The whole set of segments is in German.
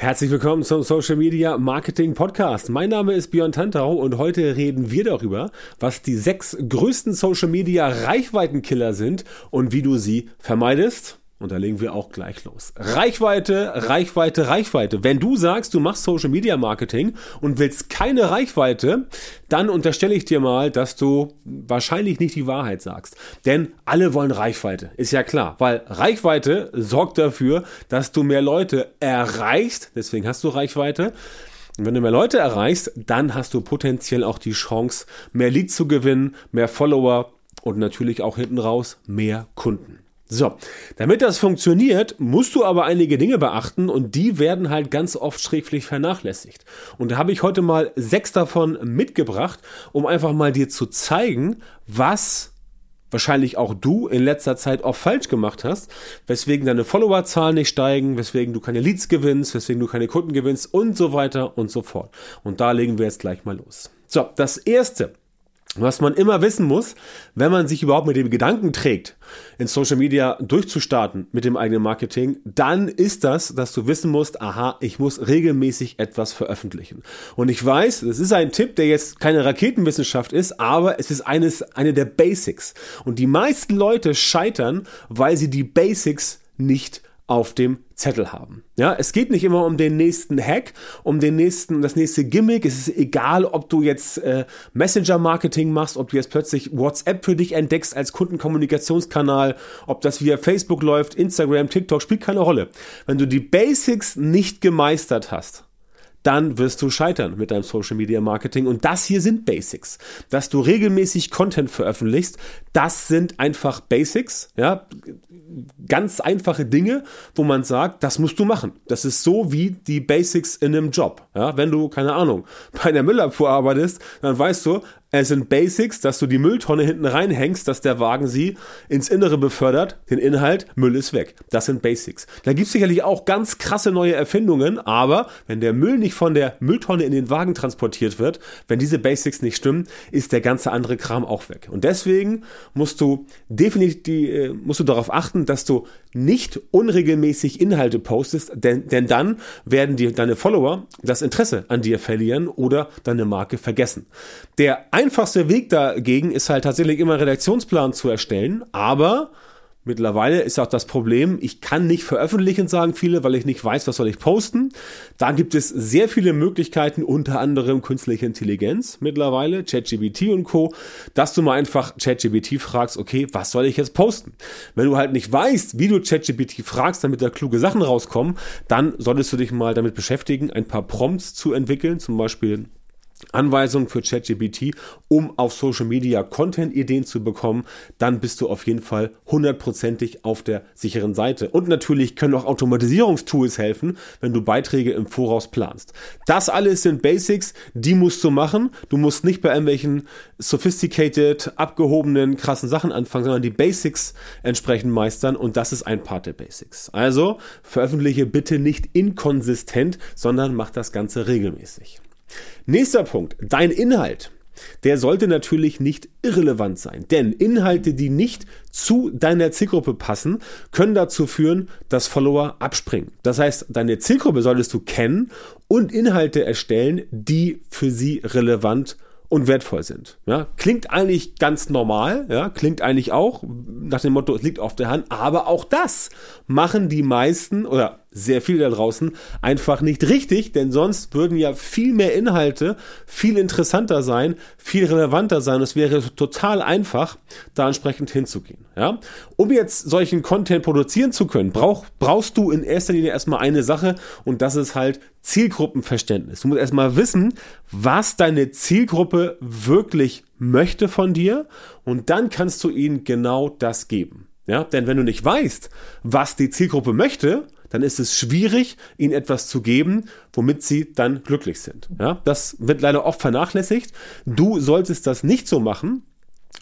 Herzlich willkommen zum Social Media Marketing Podcast. Mein Name ist Björn Tantau und heute reden wir darüber, was die sechs größten Social Media Reichweitenkiller sind und wie du sie vermeidest. Und da legen wir auch gleich los. Reichweite, Reichweite, Reichweite. Wenn du sagst, du machst Social Media Marketing und willst keine Reichweite, dann unterstelle ich dir mal, dass du wahrscheinlich nicht die Wahrheit sagst. Denn alle wollen Reichweite. Ist ja klar. Weil Reichweite sorgt dafür, dass du mehr Leute erreichst. Deswegen hast du Reichweite. Und wenn du mehr Leute erreichst, dann hast du potenziell auch die Chance, mehr Leads zu gewinnen, mehr Follower und natürlich auch hinten raus mehr Kunden. So, damit das funktioniert, musst du aber einige Dinge beachten und die werden halt ganz oft schräglich vernachlässigt. Und da habe ich heute mal sechs davon mitgebracht, um einfach mal dir zu zeigen, was wahrscheinlich auch du in letzter Zeit oft falsch gemacht hast, weswegen deine Followerzahlen nicht steigen, weswegen du keine Leads gewinnst, weswegen du keine Kunden gewinnst und so weiter und so fort. Und da legen wir jetzt gleich mal los. So, das erste, was man immer wissen muss, wenn man sich überhaupt mit dem Gedanken trägt, in Social Media durchzustarten mit dem eigenen Marketing, dann ist das, dass du wissen musst, aha, ich muss regelmäßig etwas veröffentlichen. Und ich weiß, das ist ein Tipp, der jetzt keine Raketenwissenschaft ist, aber es ist eines, eine der Basics. Und die meisten Leute scheitern, weil sie die Basics nicht auf dem Zettel haben. Ja, es geht nicht immer um den nächsten Hack, um den nächsten, das nächste Gimmick. Es ist egal, ob du jetzt äh, Messenger-Marketing machst, ob du jetzt plötzlich WhatsApp für dich entdeckst als Kundenkommunikationskanal, ob das via Facebook läuft, Instagram, TikTok, spielt keine Rolle. Wenn du die Basics nicht gemeistert hast, dann wirst du scheitern mit deinem Social Media Marketing. Und das hier sind Basics. Dass du regelmäßig Content veröffentlichst, das sind einfach Basics, ja, ganz einfache Dinge, wo man sagt, das musst du machen. Das ist so wie die Basics in einem Job. Ja, wenn du, keine Ahnung, bei der Müllabfuhr arbeitest, dann weißt du, es sind Basics, dass du die Mülltonne hinten reinhängst, dass der Wagen sie ins Innere befördert, den Inhalt, Müll ist weg. Das sind Basics. Da gibt es sicherlich auch ganz krasse neue Erfindungen, aber wenn der Müll nicht von der Mülltonne in den Wagen transportiert wird, wenn diese Basics nicht stimmen, ist der ganze andere Kram auch weg. Und deswegen musst du definitiv äh, musst du darauf achten, dass du nicht unregelmäßig Inhalte postest, denn, denn dann werden die, deine Follower das Interesse an dir verlieren oder deine Marke vergessen. Der einfachste Weg dagegen ist halt tatsächlich immer einen Redaktionsplan zu erstellen, aber Mittlerweile ist auch das Problem, ich kann nicht veröffentlichen, sagen viele, weil ich nicht weiß, was soll ich posten. Da gibt es sehr viele Möglichkeiten, unter anderem künstliche Intelligenz mittlerweile, ChatGPT und Co., dass du mal einfach ChatGPT fragst, okay, was soll ich jetzt posten? Wenn du halt nicht weißt, wie du ChatGPT fragst, damit da kluge Sachen rauskommen, dann solltest du dich mal damit beschäftigen, ein paar Prompts zu entwickeln, zum Beispiel Anweisungen für ChatGPT, um auf Social Media Content-Ideen zu bekommen, dann bist du auf jeden Fall hundertprozentig auf der sicheren Seite. Und natürlich können auch Automatisierungstools helfen, wenn du Beiträge im Voraus planst. Das alles sind Basics, die musst du machen. Du musst nicht bei irgendwelchen sophisticated, abgehobenen, krassen Sachen anfangen, sondern die Basics entsprechend meistern und das ist ein Part der Basics. Also veröffentliche bitte nicht inkonsistent, sondern mach das Ganze regelmäßig. Nächster Punkt, dein Inhalt. Der sollte natürlich nicht irrelevant sein, denn Inhalte, die nicht zu deiner Zielgruppe passen, können dazu führen, dass Follower abspringen. Das heißt, deine Zielgruppe solltest du kennen und Inhalte erstellen, die für sie relevant und wertvoll sind. Ja, klingt eigentlich ganz normal, ja, klingt eigentlich auch nach dem Motto, es liegt auf der Hand, aber auch das machen die meisten oder sehr viele da draußen einfach nicht richtig, denn sonst würden ja viel mehr Inhalte viel interessanter sein, viel relevanter sein. Es wäre total einfach, da entsprechend hinzugehen. Ja? Um jetzt solchen Content produzieren zu können, brauch, brauchst du in erster Linie erstmal eine Sache und das ist halt Zielgruppenverständnis. Du musst erstmal wissen, was deine Zielgruppe wirklich möchte von dir und dann kannst du ihnen genau das geben. Ja, denn wenn du nicht weißt, was die Zielgruppe möchte, dann ist es schwierig, ihnen etwas zu geben, womit sie dann glücklich sind. Ja, das wird leider oft vernachlässigt. Du solltest das nicht so machen,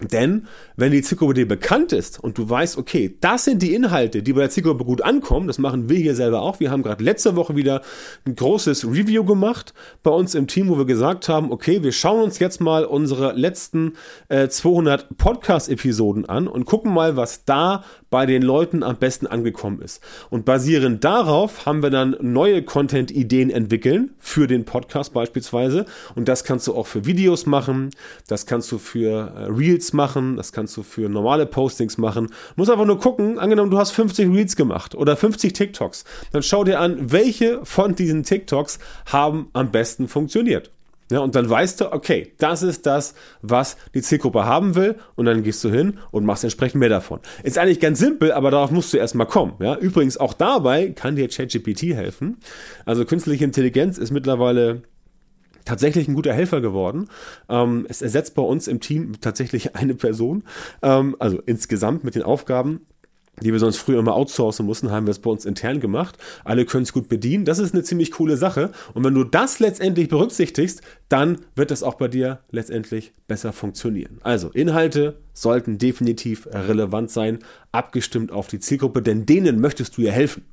denn wenn die Zielgruppe dir bekannt ist und du weißt, okay, das sind die Inhalte, die bei der Zielgruppe gut ankommen, das machen wir hier selber auch. Wir haben gerade letzte Woche wieder ein großes Review gemacht bei uns im Team, wo wir gesagt haben, okay, wir schauen uns jetzt mal unsere letzten äh, 200 Podcast-Episoden an und gucken mal, was da bei den Leuten am besten angekommen ist. Und basierend darauf haben wir dann neue Content-Ideen entwickeln für den Podcast beispielsweise. Und das kannst du auch für Videos machen, das kannst du für äh, Reels machen, das kannst du für normale Postings machen. Muss einfach nur gucken, angenommen du hast 50 Reels gemacht oder 50 TikToks, dann schau dir an, welche von diesen TikToks haben am besten funktioniert. Ja, und dann weißt du, okay, das ist das, was die Zielgruppe haben will, und dann gehst du hin und machst entsprechend mehr davon. Ist eigentlich ganz simpel, aber darauf musst du erstmal kommen. Ja, übrigens auch dabei kann dir ChatGPT helfen. Also künstliche Intelligenz ist mittlerweile tatsächlich ein guter Helfer geworden. Ähm, es ersetzt bei uns im Team tatsächlich eine Person, ähm, also insgesamt mit den Aufgaben die wir sonst früher immer outsourcen mussten, haben wir es bei uns intern gemacht. Alle können es gut bedienen. Das ist eine ziemlich coole Sache. Und wenn du das letztendlich berücksichtigst, dann wird es auch bei dir letztendlich besser funktionieren. Also Inhalte sollten definitiv relevant sein, abgestimmt auf die Zielgruppe, denn denen möchtest du ja helfen.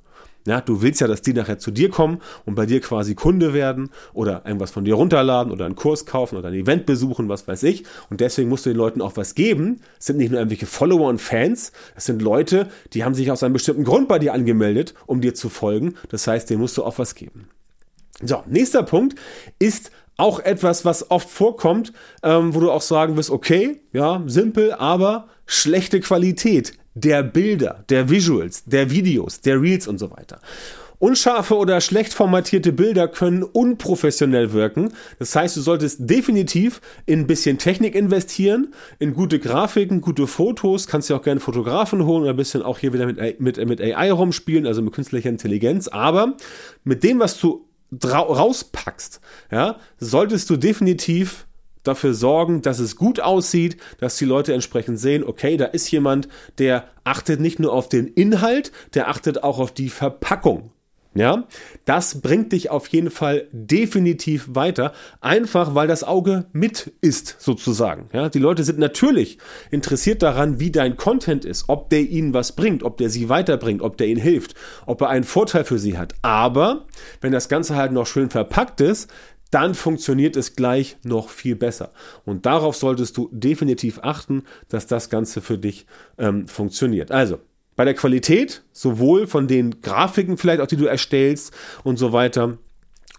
Ja, du willst ja, dass die nachher zu dir kommen und bei dir quasi Kunde werden oder irgendwas von dir runterladen oder einen Kurs kaufen oder ein Event besuchen, was weiß ich. Und deswegen musst du den Leuten auch was geben. Es sind nicht nur irgendwelche Follower und Fans, es sind Leute, die haben sich aus einem bestimmten Grund bei dir angemeldet, um dir zu folgen. Das heißt, denen musst du auch was geben. So, nächster Punkt ist auch etwas, was oft vorkommt, ähm, wo du auch sagen wirst, okay, ja, simpel, aber schlechte Qualität der Bilder, der Visuals, der Videos, der Reels und so weiter. Unscharfe oder schlecht formatierte Bilder können unprofessionell wirken. Das heißt, du solltest definitiv in ein bisschen Technik investieren, in gute Grafiken, gute Fotos. Kannst du auch gerne Fotografen holen oder ein bisschen auch hier wieder mit, mit, mit AI rumspielen, also mit künstlicher Intelligenz. Aber mit dem, was du rauspackst, ja, solltest du definitiv dafür sorgen, dass es gut aussieht, dass die Leute entsprechend sehen, okay, da ist jemand, der achtet nicht nur auf den Inhalt, der achtet auch auf die Verpackung. Ja, das bringt dich auf jeden Fall definitiv weiter, einfach weil das Auge mit ist, sozusagen. Ja, die Leute sind natürlich interessiert daran, wie dein Content ist, ob der ihnen was bringt, ob der sie weiterbringt, ob der ihnen hilft, ob er einen Vorteil für sie hat. Aber wenn das Ganze halt noch schön verpackt ist, dann funktioniert es gleich noch viel besser. Und darauf solltest du definitiv achten, dass das Ganze für dich ähm, funktioniert. Also, bei der Qualität, sowohl von den Grafiken vielleicht auch, die du erstellst und so weiter,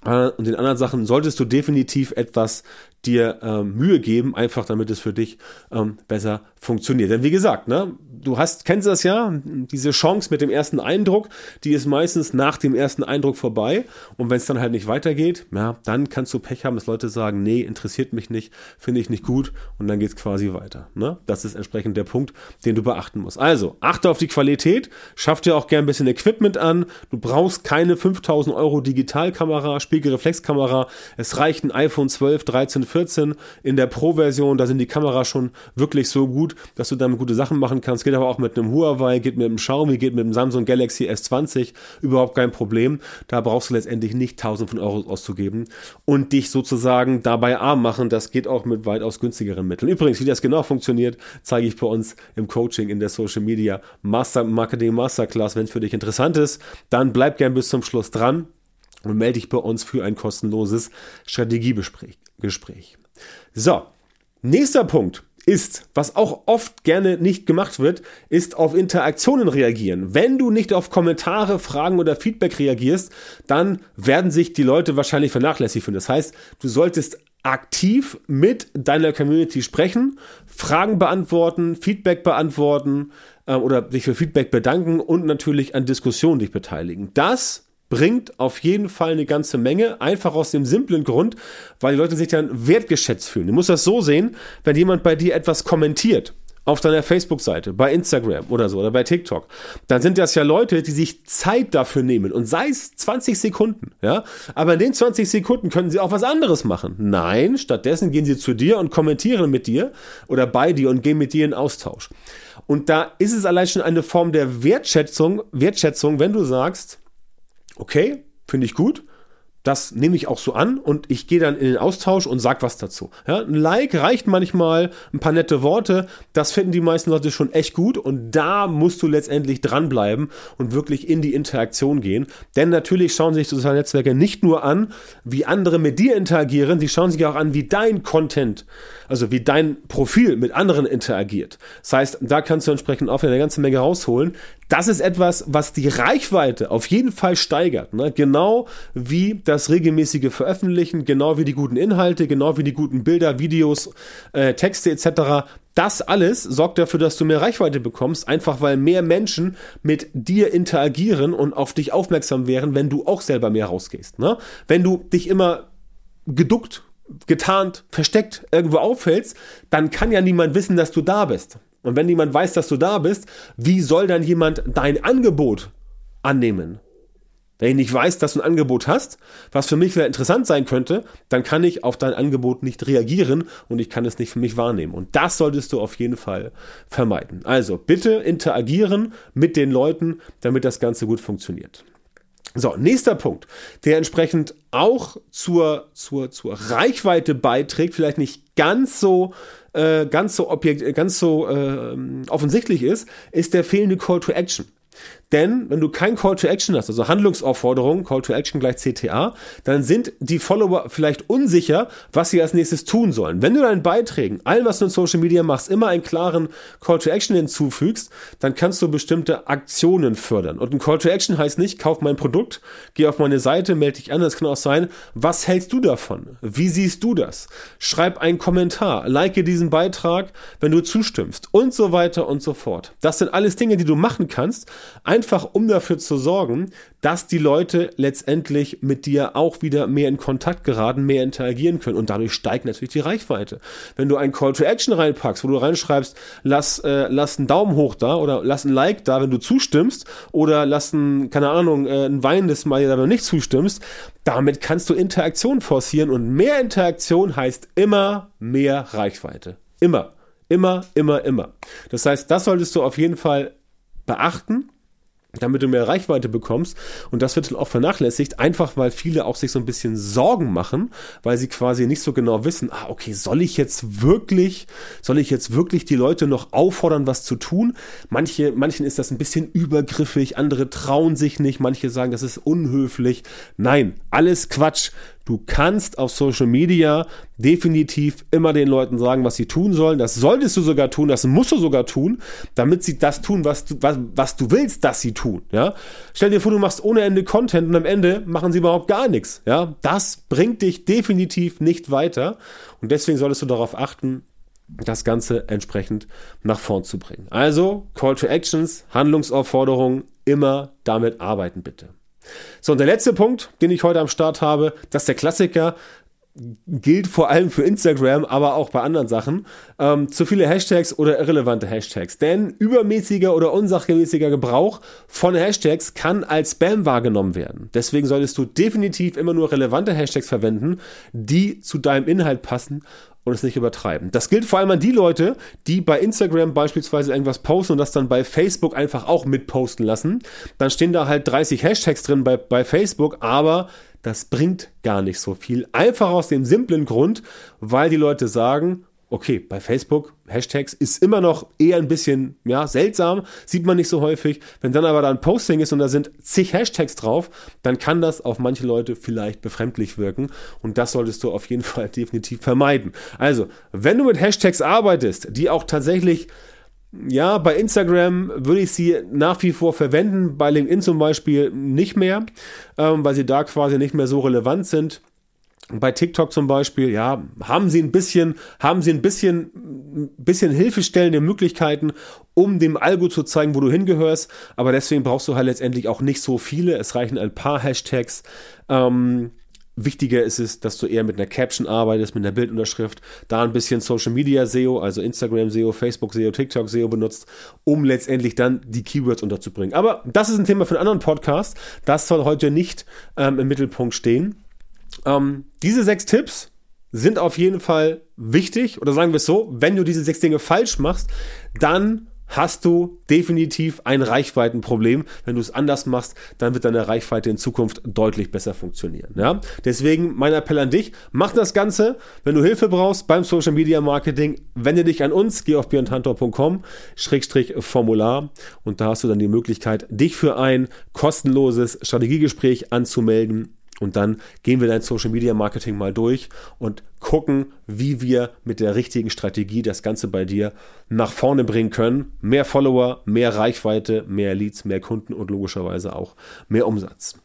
äh, und den anderen Sachen solltest du definitiv etwas dir ähm, Mühe geben, einfach damit es für dich ähm, besser funktioniert. Denn wie gesagt, ne, du hast, kennst das ja, diese Chance mit dem ersten Eindruck, die ist meistens nach dem ersten Eindruck vorbei. Und wenn es dann halt nicht weitergeht, ja, dann kannst du Pech haben, dass Leute sagen, nee, interessiert mich nicht, finde ich nicht gut und dann geht es quasi weiter. Ne? Das ist entsprechend der Punkt, den du beachten musst. Also, achte auf die Qualität, schaff dir auch gern ein bisschen Equipment an. Du brauchst keine 5000 Euro Digitalkamera, Spiegelreflexkamera. Es reicht ein iPhone 12, 13, 14 in der Pro-Version. Da sind die Kameras schon wirklich so gut, dass du damit gute Sachen machen kannst. Geht aber auch mit einem Huawei, geht mit einem Xiaomi, geht mit einem Samsung Galaxy S20. Überhaupt kein Problem. Da brauchst du letztendlich nicht 1000 von Euro auszugeben und dich sozusagen dabei arm machen. Das geht auch mit weitaus günstigeren Mitteln. Übrigens, wie das genau funktioniert, zeige ich bei uns im Coaching in der Social Media Master Marketing Masterclass. Wenn es für dich interessant ist, dann bleib gern bis zum Schluss dran und melde dich bei uns für ein kostenloses Strategiegespräch. So, nächster Punkt ist, was auch oft gerne nicht gemacht wird, ist auf Interaktionen reagieren. Wenn du nicht auf Kommentare, Fragen oder Feedback reagierst, dann werden sich die Leute wahrscheinlich vernachlässigt fühlen. Das heißt, du solltest aktiv mit deiner Community sprechen, Fragen beantworten, Feedback beantworten äh, oder dich für Feedback bedanken und natürlich an Diskussionen dich beteiligen. Das bringt auf jeden Fall eine ganze Menge, einfach aus dem simplen Grund, weil die Leute sich dann wertgeschätzt fühlen. Du musst das so sehen, wenn jemand bei dir etwas kommentiert, auf deiner Facebook-Seite, bei Instagram oder so oder bei TikTok, dann sind das ja Leute, die sich Zeit dafür nehmen und sei es 20 Sekunden, ja, aber in den 20 Sekunden können sie auch was anderes machen. Nein, stattdessen gehen sie zu dir und kommentieren mit dir oder bei dir und gehen mit dir in Austausch. Und da ist es allein schon eine Form der Wertschätzung, Wertschätzung, wenn du sagst, okay, finde ich gut, das nehme ich auch so an und ich gehe dann in den Austausch und sag was dazu. Ja, ein Like reicht manchmal, ein paar nette Worte, das finden die meisten Leute schon echt gut und da musst du letztendlich dranbleiben und wirklich in die Interaktion gehen. Denn natürlich schauen sich soziale Netzwerke nicht nur an, wie andere mit dir interagieren, sie schauen sich auch an, wie dein Content, also wie dein Profil mit anderen interagiert. Das heißt, da kannst du entsprechend auch eine ganze Menge rausholen. Das ist etwas, was die Reichweite auf jeden Fall steigert. Ne? Genau wie das regelmäßige Veröffentlichen, genau wie die guten Inhalte, genau wie die guten Bilder, Videos, äh, Texte etc. Das alles sorgt dafür, dass du mehr Reichweite bekommst, einfach weil mehr Menschen mit dir interagieren und auf dich aufmerksam wären, wenn du auch selber mehr rausgehst. Ne? Wenn du dich immer geduckt, getarnt, versteckt irgendwo auffällst, dann kann ja niemand wissen, dass du da bist. Und wenn niemand weiß, dass du da bist, wie soll dann jemand dein Angebot annehmen? Wenn ich nicht weiß, dass du ein Angebot hast, was für mich vielleicht interessant sein könnte, dann kann ich auf dein Angebot nicht reagieren und ich kann es nicht für mich wahrnehmen. Und das solltest du auf jeden Fall vermeiden. Also bitte interagieren mit den Leuten, damit das Ganze gut funktioniert. So, nächster Punkt, der entsprechend auch zur, zur, zur Reichweite beiträgt, vielleicht nicht ganz so äh, ganz so objekt, ganz so äh, offensichtlich ist, ist der fehlende Call to Action. Denn wenn du kein Call to Action hast, also Handlungsaufforderung, Call to Action gleich CTA, dann sind die Follower vielleicht unsicher, was sie als nächstes tun sollen. Wenn du deinen Beiträgen, allem, was du in Social Media machst, immer einen klaren Call to Action hinzufügst, dann kannst du bestimmte Aktionen fördern. Und ein Call to Action heißt nicht, kauf mein Produkt, geh auf meine Seite, melde dich an. Das kann auch sein, was hältst du davon? Wie siehst du das? Schreib einen Kommentar, like diesen Beitrag, wenn du zustimmst und so weiter und so fort. Das sind alles Dinge, die du machen kannst, Einfach um dafür zu sorgen, dass die Leute letztendlich mit dir auch wieder mehr in Kontakt geraten, mehr interagieren können und dadurch steigt natürlich die Reichweite. Wenn du einen Call to Action reinpackst, wo du reinschreibst, lass, äh, lass einen Daumen hoch da oder lass ein Like da, wenn du zustimmst oder lass ein, keine Ahnung, äh, ein weinendes da, wenn du nicht zustimmst, damit kannst du Interaktion forcieren und mehr Interaktion heißt immer mehr Reichweite. Immer. Immer, immer, immer. Das heißt, das solltest du auf jeden Fall beachten damit du mehr Reichweite bekommst. Und das wird dann auch vernachlässigt, einfach weil viele auch sich so ein bisschen Sorgen machen, weil sie quasi nicht so genau wissen, ah, okay, soll ich jetzt wirklich, soll ich jetzt wirklich die Leute noch auffordern, was zu tun? Manche, manchen ist das ein bisschen übergriffig, andere trauen sich nicht, manche sagen, das ist unhöflich. Nein, alles Quatsch. Du kannst auf Social Media definitiv immer den Leuten sagen, was sie tun sollen. Das solltest du sogar tun, das musst du sogar tun, damit sie das tun, was du, was, was du willst, dass sie tun. Ja? Stell dir vor, du machst ohne Ende Content und am Ende machen sie überhaupt gar nichts. Ja? Das bringt dich definitiv nicht weiter. Und deswegen solltest du darauf achten, das Ganze entsprechend nach vorn zu bringen. Also Call to Actions, Handlungsaufforderungen, immer damit arbeiten bitte. So, und der letzte Punkt, den ich heute am Start habe, das ist der Klassiker, gilt vor allem für Instagram, aber auch bei anderen Sachen. Ähm, zu viele Hashtags oder irrelevante Hashtags. Denn übermäßiger oder unsachgemäßiger Gebrauch von Hashtags kann als Spam wahrgenommen werden. Deswegen solltest du definitiv immer nur relevante Hashtags verwenden, die zu deinem Inhalt passen und es nicht übertreiben. Das gilt vor allem an die Leute, die bei Instagram beispielsweise irgendwas posten und das dann bei Facebook einfach auch mitposten lassen. Dann stehen da halt 30 Hashtags drin bei, bei Facebook, aber das bringt gar nicht so viel. Einfach aus dem simplen Grund, weil die Leute sagen, okay, bei Facebook Hashtags ist immer noch eher ein bisschen ja, seltsam, sieht man nicht so häufig. Wenn dann aber da ein Posting ist und da sind zig Hashtags drauf, dann kann das auf manche Leute vielleicht befremdlich wirken und das solltest du auf jeden Fall definitiv vermeiden. Also, wenn du mit Hashtags arbeitest, die auch tatsächlich ja, bei Instagram würde ich sie nach wie vor verwenden, bei LinkedIn zum Beispiel nicht mehr, ähm, weil sie da quasi nicht mehr so relevant sind bei TikTok zum Beispiel, ja, haben sie ein bisschen, haben sie ein bisschen, bisschen hilfestellende Möglichkeiten, um dem Algo zu zeigen, wo du hingehörst. Aber deswegen brauchst du halt letztendlich auch nicht so viele. Es reichen ein paar Hashtags. Ähm, Wichtiger ist es, dass du eher mit einer Caption arbeitest, mit einer Bildunterschrift, da ein bisschen Social Media SEO, also Instagram SEO, Facebook SEO, TikTok SEO benutzt, um letztendlich dann die Keywords unterzubringen. Aber das ist ein Thema für einen anderen Podcast. Das soll heute nicht ähm, im Mittelpunkt stehen. Ähm, diese sechs Tipps sind auf jeden Fall wichtig, oder sagen wir es so, wenn du diese sechs Dinge falsch machst, dann hast du definitiv ein Reichweitenproblem. Wenn du es anders machst, dann wird deine Reichweite in Zukunft deutlich besser funktionieren. Ja? Deswegen mein Appell an dich, mach das Ganze. Wenn du Hilfe brauchst beim Social Media Marketing, wende dich an uns, geh auf björntantor.com, Schrägstrich Formular und da hast du dann die Möglichkeit, dich für ein kostenloses Strategiegespräch anzumelden und dann gehen wir dein Social Media Marketing mal durch und gucken, wie wir mit der richtigen Strategie das Ganze bei dir nach vorne bringen können. Mehr Follower, mehr Reichweite, mehr Leads, mehr Kunden und logischerweise auch mehr Umsatz.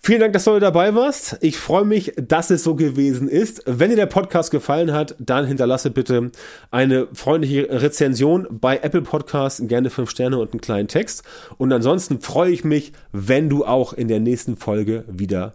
Vielen Dank, dass du dabei warst. Ich freue mich, dass es so gewesen ist. Wenn dir der Podcast gefallen hat, dann hinterlasse bitte eine freundliche Rezension bei Apple Podcasts, gerne fünf Sterne und einen kleinen Text. Und ansonsten freue ich mich, wenn du auch in der nächsten Folge wieder